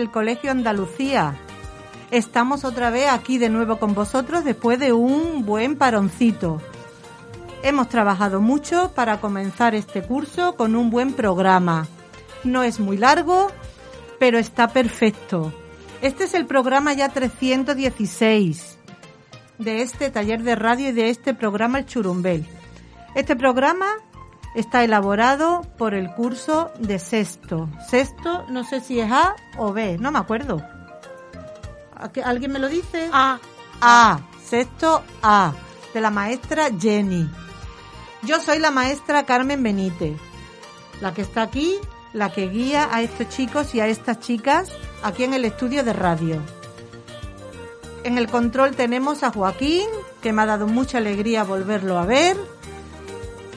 Del Colegio Andalucía. Estamos otra vez aquí de nuevo con vosotros después de un buen paroncito. Hemos trabajado mucho para comenzar este curso con un buen programa. No es muy largo, pero está perfecto. Este es el programa ya 316 de este taller de radio y de este programa El Churumbel. Este programa está elaborado por el curso de sexto. Sexto, no sé si es A o B, no me acuerdo. ¿Alguien me lo dice? A. A, sexto A, de la maestra Jenny. Yo soy la maestra Carmen Benítez, la que está aquí, la que guía a estos chicos y a estas chicas aquí en el estudio de radio. En el control tenemos a Joaquín, que me ha dado mucha alegría volverlo a ver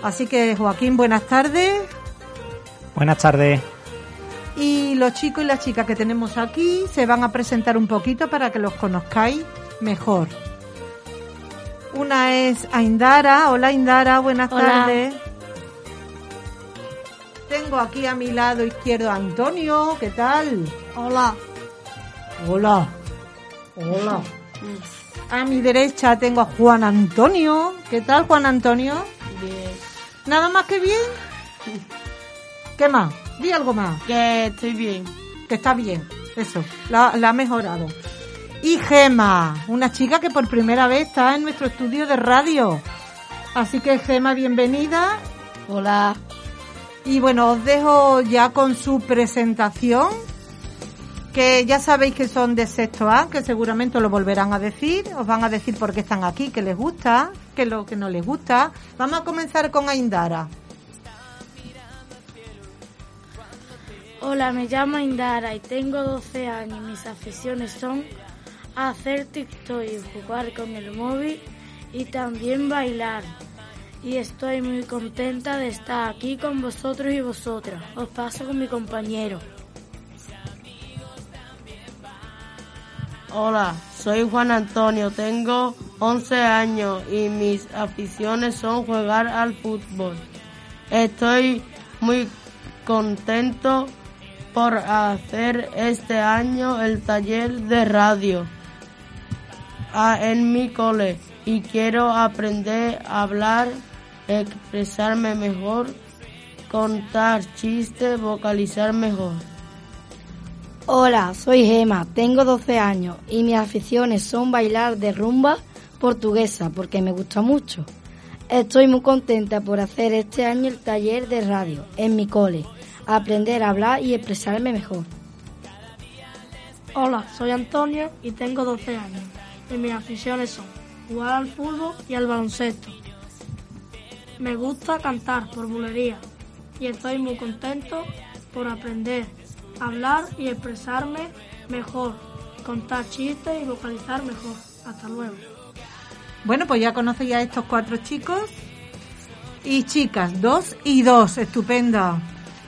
Así que Joaquín, buenas tardes. Buenas tardes. Y los chicos y las chicas que tenemos aquí se van a presentar un poquito para que los conozcáis mejor. Una es Aindara. Hola Aindara, buenas tardes. Tengo aquí a mi lado izquierdo a Antonio. ¿Qué tal? Hola. Hola. Hola. A mi derecha tengo a Juan Antonio. ¿Qué tal Juan Antonio? Bien. ¿Nada más que bien? ¿Qué más? Di algo más. Que estoy bien. Que está bien. Eso, la, ha mejorado. Y Gema, una chica que por primera vez está en nuestro estudio de radio. Así que Gema, bienvenida. Hola. Y bueno, os dejo ya con su presentación, que ya sabéis que son de sexto A, que seguramente lo volverán a decir, os van a decir por qué están aquí, que les gusta, que lo que no les gusta. Vamos a comenzar con Aindara. Hola, me llamo Indara y tengo 12 años. Mis aficiones son hacer TikTok y jugar con el móvil y también bailar. Y estoy muy contenta de estar aquí con vosotros y vosotras. Os paso con mi compañero. Hola, soy Juan Antonio, tengo 11 años y mis aficiones son jugar al fútbol. Estoy muy contento por hacer este año el taller de radio ah, en mi cole y quiero aprender a hablar, expresarme mejor, contar chistes, vocalizar mejor. Hola, soy Gema, tengo 12 años y mis aficiones son bailar de rumba portuguesa porque me gusta mucho. Estoy muy contenta por hacer este año el taller de radio en mi cole, aprender a hablar y expresarme mejor. Hola, soy Antonio y tengo 12 años y mis aficiones son jugar al fútbol y al baloncesto. Me gusta cantar por bulería y estoy muy contento por aprender hablar y expresarme mejor, contar chistes y vocalizar mejor. Hasta luego. Bueno, pues ya conocéis a estos cuatro chicos y chicas, dos y dos, estupenda.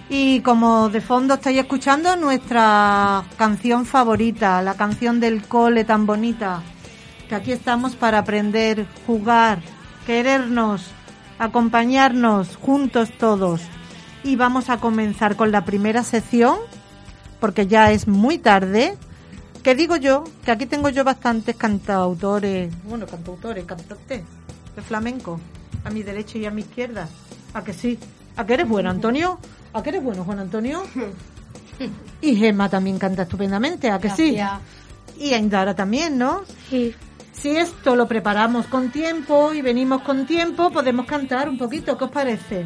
Y como de fondo estáis escuchando nuestra canción favorita, la canción del cole tan bonita, que aquí estamos para aprender, jugar, querernos, acompañarnos juntos todos. Y vamos a comenzar con la primera sección porque ya es muy tarde. Que digo yo, que aquí tengo yo bastantes cantautores, bueno, cantautores, cantantes de flamenco, a mi derecha y a mi izquierda. ¿A que sí? ¿A que eres bueno, Antonio? ¿A que eres bueno, Juan Antonio? Y Gemma también canta estupendamente, ¿a que sí? Y Aindara también, ¿no? Sí. Si esto lo preparamos con tiempo y venimos con tiempo, podemos cantar un poquito. ¿Qué os parece?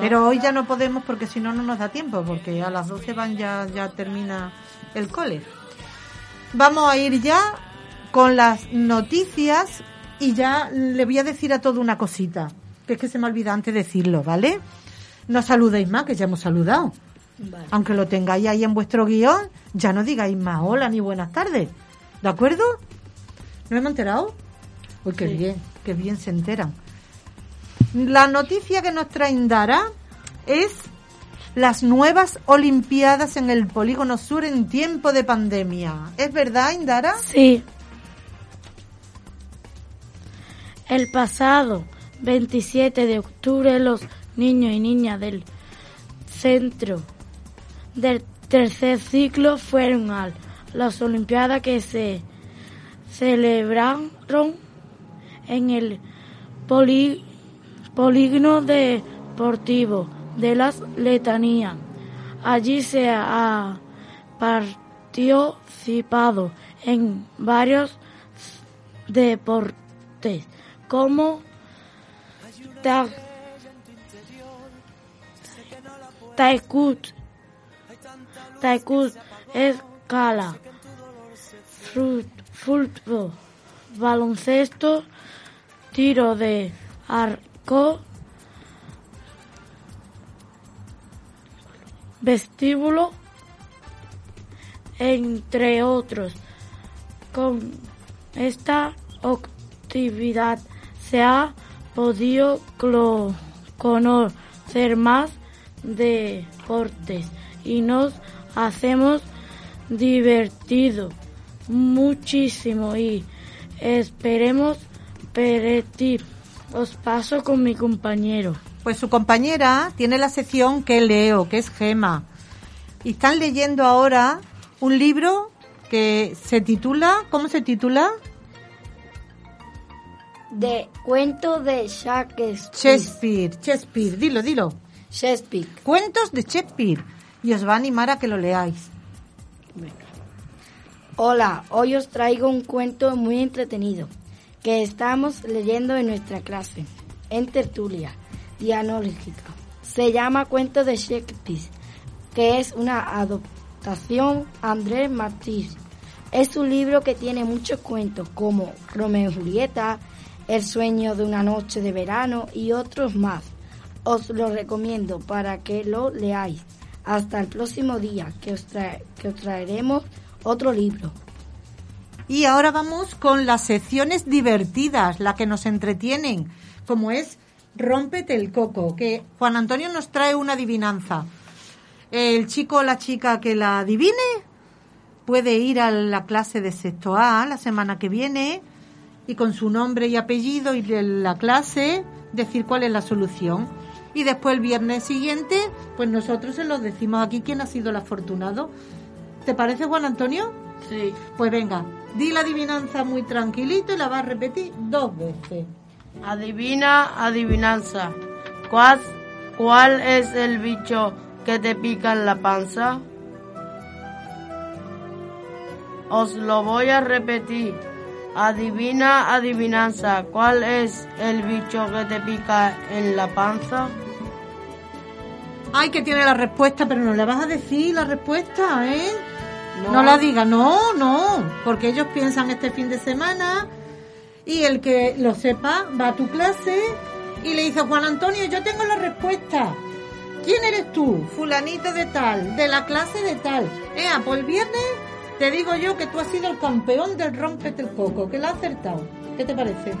Pero hoy ya no podemos porque si no, no nos da tiempo, porque a las 12 van ya, ya termina el cole. Vamos a ir ya con las noticias y ya le voy a decir a todo una cosita, que es que se me olvida antes decirlo, ¿vale? No saludéis más, que ya hemos saludado. Aunque lo tengáis ahí en vuestro guion, ya no digáis más hola ni buenas tardes. ¿De acuerdo? ¿No hemos enterado? Uy, qué bien, qué bien se enteran. La noticia que nos trae Indara es las nuevas Olimpiadas en el Polígono Sur en tiempo de pandemia. ¿Es verdad, Indara? Sí. El pasado 27 de octubre los niños y niñas del centro del tercer ciclo fueron a las Olimpiadas que se celebraron en el poli- polígono deportivo de las Letanías. Allí se ha participado en varios deportes como ta- taekwondo, taekwondo, escala, fut- fútbol, baloncesto, tiro de arco, vestíbulo, entre otros. Con esta actividad se ha podido conocer más deportes y nos hacemos divertido muchísimo y esperemos repetir. Os paso con mi compañero. Pues su compañera tiene la sección que leo, que es Gema. Y están leyendo ahora un libro que se titula, ¿cómo se titula? De cuento de Shakespeare. Shakespeare, Shakespeare, dilo, dilo. Shakespeare. Cuentos de Shakespeare. Y os va a animar a que lo leáis. Hola, hoy os traigo un cuento muy entretenido que estamos leyendo en nuestra clase, en tertulia dianológica. Se llama Cuento de Shakespeare, que es una adaptación Andrés Martí. Es un libro que tiene muchos cuentos como Romeo y Julieta, El sueño de una noche de verano y otros más. Os lo recomiendo para que lo leáis. Hasta el próximo día que os, que os traeremos otro libro. Y ahora vamos con las secciones divertidas, las que nos entretienen, como es Rómpete el coco, que Juan Antonio nos trae una adivinanza. El chico o la chica que la adivine puede ir a la clase de sexto A la semana que viene y con su nombre y apellido y la clase decir cuál es la solución. Y después el viernes siguiente, pues nosotros se los decimos aquí quién ha sido el afortunado. ¿Te parece, Juan Antonio? Sí. Pues venga, di la adivinanza muy tranquilito y la vas a repetir dos veces. Adivina, adivinanza. ¿Cuál, ¿Cuál es el bicho que te pica en la panza? Os lo voy a repetir. Adivina, adivinanza. ¿Cuál es el bicho que te pica en la panza? Ay, que tiene la respuesta, pero no le vas a decir la respuesta, ¿eh? No, la diga, no, no, porque ellos piensan este fin de semana y el que lo sepa va a tu clase y le dice, Juan Antonio, yo tengo la respuesta. ¿Quién eres tú? Fulanito de tal, de la clase de tal. Eh, pues el viernes te digo yo que tú has sido el campeón del rompete el coco, que lo has acertado. ¿Qué te parece?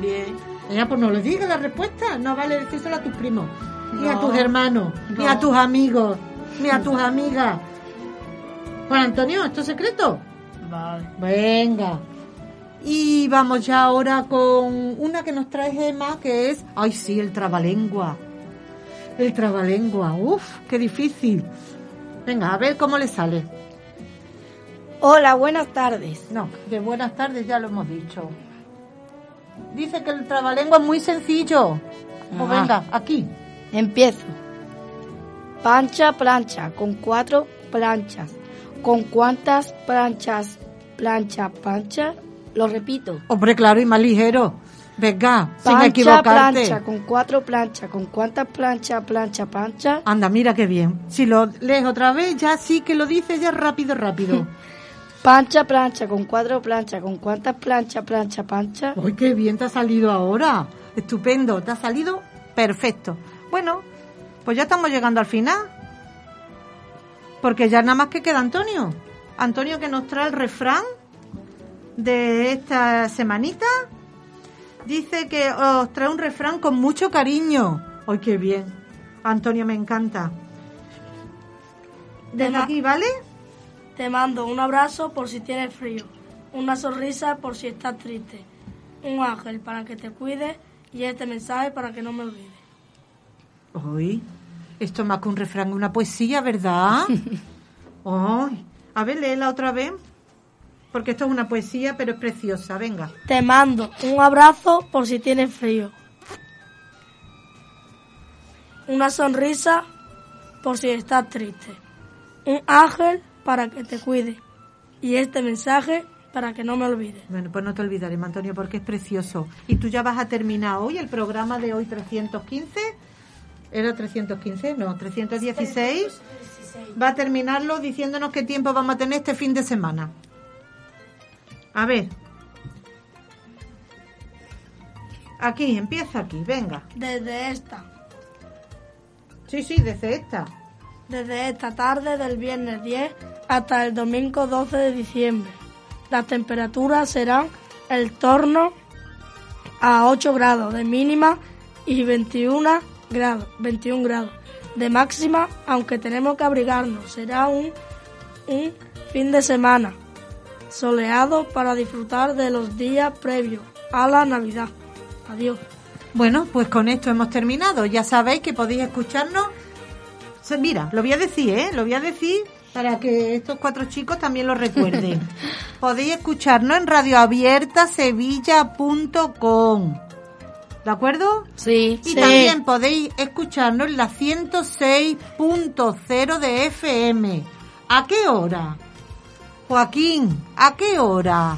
Bien. Ya, pues no le digas la respuesta. No vale decírselo a tus primos, ni a tus hermanos, ni a tus amigos, ni a tus amigas. Juan Antonio, ¿esto es secreto? Vale. Venga. Y vamos ya ahora con una que nos trae Gemma, que es, ay sí, el trabalengua. El trabalengua, uf, qué difícil. Venga, a ver cómo le sale. Hola, buenas tardes. No, de buenas tardes ya lo hemos dicho. Dice que el trabalengua es muy sencillo. Pues Ajá. venga, aquí. Empiezo. Pancha, plancha, con cuatro planchas. ¿Con cuántas planchas plancha, pancha? Lo repito. Hombre, claro, y más ligero. Venga, sin equivocarte. plancha, con cuatro planchas. ¿Con cuántas planchas, plancha, pancha? Anda, mira qué bien. Si lo lees otra vez, ya sí que lo dices ya rápido, rápido. Pancha, plancha, con cuatro planchas. ¿Con cuántas planchas, plancha, pancha? ¡Ay, qué bien te ha salido ahora! Estupendo, te ha salido perfecto. Bueno, pues ya estamos llegando al final. Porque ya nada más que queda Antonio. Antonio que nos trae el refrán de esta semanita. Dice que os trae un refrán con mucho cariño. ¡Ay, qué bien! Antonio, me encanta. Desde aquí, ¿vale? Te mando un abrazo por si tienes frío, una sonrisa por si estás triste, un ángel para que te cuide y este mensaje para que no me olvides. Hoy, esto es más que un refrán, una poesía, ¿verdad? Ay, a ver, léela otra vez. Porque esto es una poesía, pero es preciosa. Venga. Te mando un abrazo por si tienes frío, una sonrisa por si estás triste, un ángel para que te cuide y este mensaje para que no me olvides. Bueno, pues no te olvidaremos, Antonio, porque es precioso. Y tú ya vas a terminar hoy el programa de hoy 315. ¿Era 315? No, 316. Va a terminarlo diciéndonos qué tiempo vamos a tener este fin de semana. A ver. Aquí, empieza aquí, venga. Desde esta, Sí, sí, desde esta. desde esta tarde del viernes 10 hasta el domingo 12 de diciembre. Las temperaturas serán el torno a 8 grados de mínima y 21 grados, 21 grados de máxima, aunque tenemos que abrigarnos. Será un, un fin de semana soleado para disfrutar de los días previos a la Navidad. Adiós. Bueno, pues con esto hemos terminado. Ya sabéis que podéis escucharnos. Mira, lo voy a decir, ¿eh? Lo voy a decir para que estos cuatro chicos también lo recuerden. podéis escucharnos en radioabiertasevilla.com. ¿De acuerdo? Sí. Y también podéis escucharnos en la 106.0 de FM. ¿A qué hora? Joaquín, ¿a qué hora?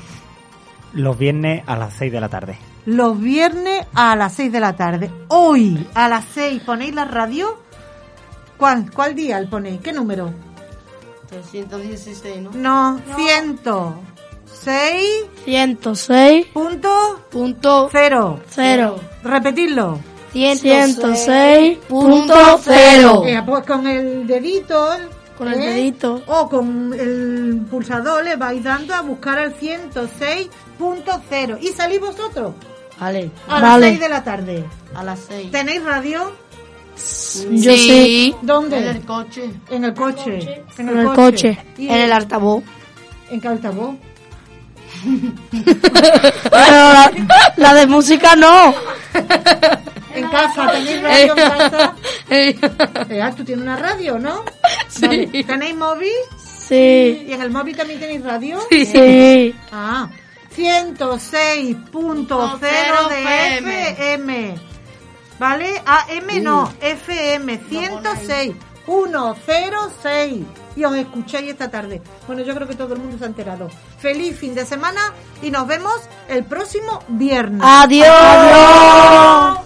Los viernes a las 6 de la tarde. Los viernes a las 6 de la tarde. Hoy a las 6 ponéis la radio. ¿Cuál, cuál día el ponéis? ¿Qué número? 316, ¿no? No, 106 106 punto Punto cero. 0. Repetidlo. 106.0. Eh, pues con el dedito. Con el ¿eh? dedito. O con el pulsador le vais dando a buscar al 106.0. Y salís vosotros Vale. a Vale. las 6 de la tarde. A las 6. ¿Tenéis radio? Yo sí. ¿Dónde? En el coche. En el coche. En En el coche. ¿Y En el altavoz. ¿En qué altavoz? La, la de música no. En casa, ¿tenéis radio en casa? Eh, ah, tú tienes una radio, ¿no? Vale. ¿Tenéis móvil? Sí. ¿Y en el móvil también tenéis radio? Sí. Ah, 106.0 de FM. ¿Vale? AM no, FM 106.106. Y os escucháis esta tarde. Bueno, yo creo que todo el mundo se ha enterado. Feliz fin de semana y nos vemos el próximo viernes. Adiós. Adiós.